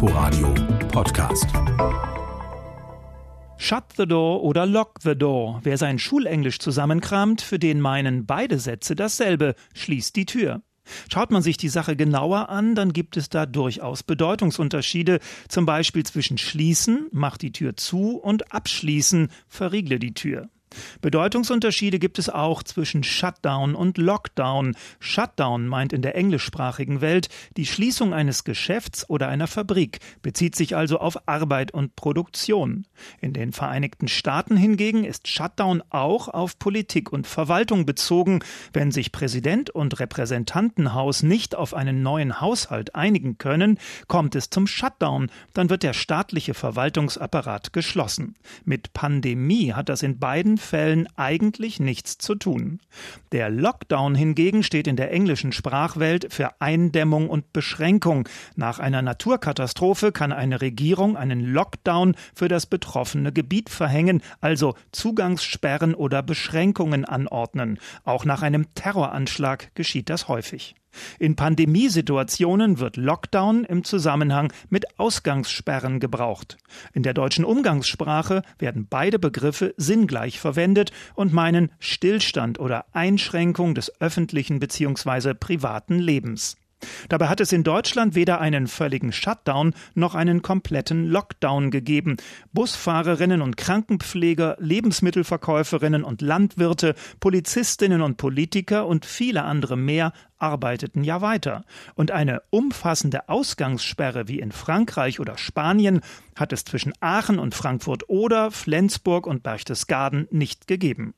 Inforadio Podcast. Shut the door oder lock the door. Wer sein Schulenglisch zusammenkramt, für den meinen beide Sätze dasselbe. Schließt die Tür. Schaut man sich die Sache genauer an, dann gibt es da durchaus Bedeutungsunterschiede, zum Beispiel zwischen schließen, mach die Tür zu, und abschließen, verriegle die Tür. Bedeutungsunterschiede gibt es auch zwischen Shutdown und Lockdown. Shutdown meint in der englischsprachigen Welt die Schließung eines Geschäfts oder einer Fabrik, bezieht sich also auf Arbeit und Produktion. In den Vereinigten Staaten hingegen ist Shutdown auch auf Politik und Verwaltung bezogen. Wenn sich Präsident und Repräsentantenhaus nicht auf einen neuen Haushalt einigen können, kommt es zum Shutdown, dann wird der staatliche Verwaltungsapparat geschlossen. Mit Pandemie hat das in beiden Fällen eigentlich nichts zu tun. Der Lockdown hingegen steht in der englischen Sprachwelt für Eindämmung und Beschränkung. Nach einer Naturkatastrophe kann eine Regierung einen Lockdown für das betroffene Gebiet verhängen, also Zugangssperren oder Beschränkungen anordnen. Auch nach einem Terroranschlag geschieht das häufig. In Pandemiesituationen wird Lockdown im Zusammenhang mit Ausgangssperren gebraucht. In der deutschen Umgangssprache werden beide Begriffe sinngleich verwendet und meinen Stillstand oder Einschränkung des öffentlichen bzw. privaten Lebens. Dabei hat es in Deutschland weder einen völligen Shutdown noch einen kompletten Lockdown gegeben. Busfahrerinnen und Krankenpfleger, Lebensmittelverkäuferinnen und Landwirte, Polizistinnen und Politiker und viele andere mehr arbeiteten ja weiter. Und eine umfassende Ausgangssperre wie in Frankreich oder Spanien hat es zwischen Aachen und Frankfurt oder Flensburg und Berchtesgaden nicht gegeben.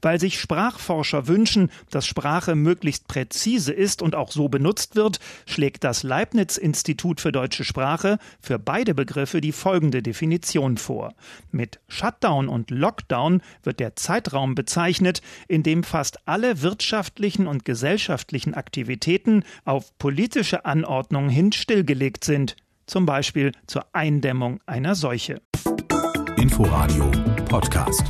Weil sich Sprachforscher wünschen, dass Sprache möglichst präzise ist und auch so benutzt wird, schlägt das Leibniz-Institut für deutsche Sprache für beide Begriffe die folgende Definition vor. Mit Shutdown und Lockdown wird der Zeitraum bezeichnet, in dem fast alle wirtschaftlichen und gesellschaftlichen Aktivitäten auf politische Anordnung hin stillgelegt sind, zum Beispiel zur Eindämmung einer Seuche. Inforadio Podcast.